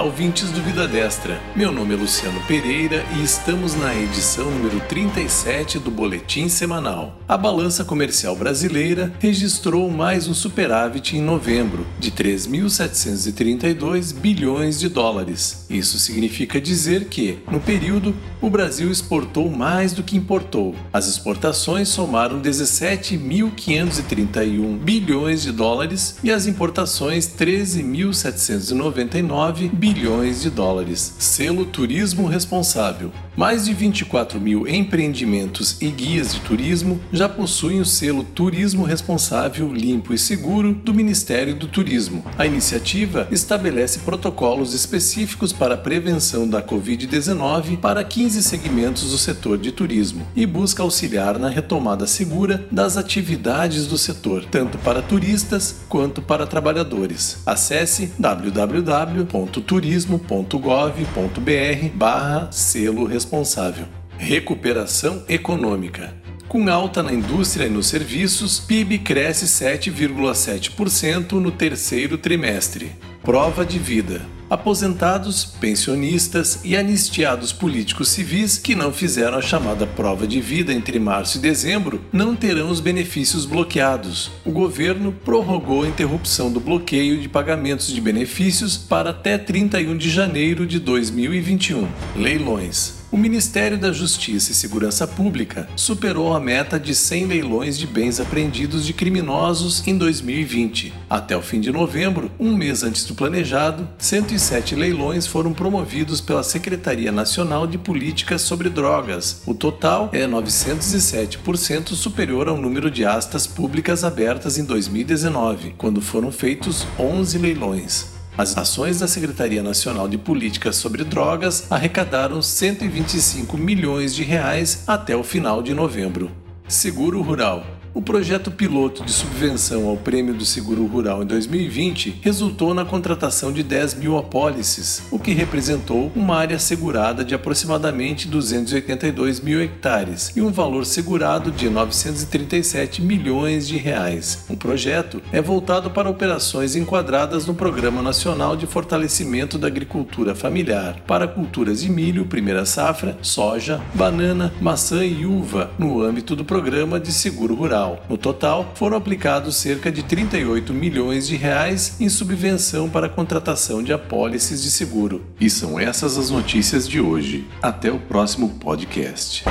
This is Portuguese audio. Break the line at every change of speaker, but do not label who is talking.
Olá, ouvintes do Vida Destra. Meu nome é Luciano Pereira e estamos na edição número 37 do Boletim Semanal. A balança comercial brasileira registrou mais um superávit em novembro, de 3.732 bilhões de dólares. Isso significa dizer que, no período, o Brasil exportou mais do que importou. As exportações somaram 17.531 bilhões de dólares e as importações 13.799 9 bilhões de dólares. Selo Turismo Responsável. Mais de 24 mil empreendimentos e guias de turismo já possuem o selo Turismo Responsável Limpo e Seguro do Ministério do Turismo. A iniciativa estabelece protocolos específicos para a prevenção da Covid-19 para 15 segmentos do setor de turismo e busca auxiliar na retomada segura das atividades do setor, tanto para turistas quanto para trabalhadores. Acesse www www.turismo.gov.br barra selo responsável. Recuperação econômica. Com alta na indústria e nos serviços, PIB cresce 7,7% no terceiro trimestre. Prova de vida aposentados, pensionistas e anistiados políticos civis que não fizeram a chamada prova de vida entre março e dezembro não terão os benefícios bloqueados. O governo prorrogou a interrupção do bloqueio de pagamentos de benefícios para até 31 de janeiro de 2021. Leilões. O Ministério da Justiça e Segurança Pública superou a meta de 100 leilões de bens apreendidos de criminosos em 2020. Até o fim de novembro, um mês antes do planejado, 107 leilões foram promovidos pela Secretaria Nacional de Políticas sobre Drogas. O total é 907% superior ao número de astas públicas abertas em 2019, quando foram feitos 11 leilões. As ações da Secretaria Nacional de Políticas sobre Drogas arrecadaram 125 milhões de reais até o final de novembro. Seguro Rural o projeto piloto de subvenção ao Prêmio do Seguro Rural em 2020 resultou na contratação de 10 mil apólices, o que representou uma área segurada de aproximadamente 282 mil hectares e um valor segurado de 937 milhões de reais. O projeto é voltado para operações enquadradas no Programa Nacional de Fortalecimento da Agricultura Familiar para culturas de milho, primeira safra, soja, banana, maçã e uva, no âmbito do Programa de Seguro Rural federal. No total, foram aplicados cerca de 38 milhões de reais em subvenção para a contratação de apólices de seguro. E são essas as notícias de hoje. Até o próximo podcast.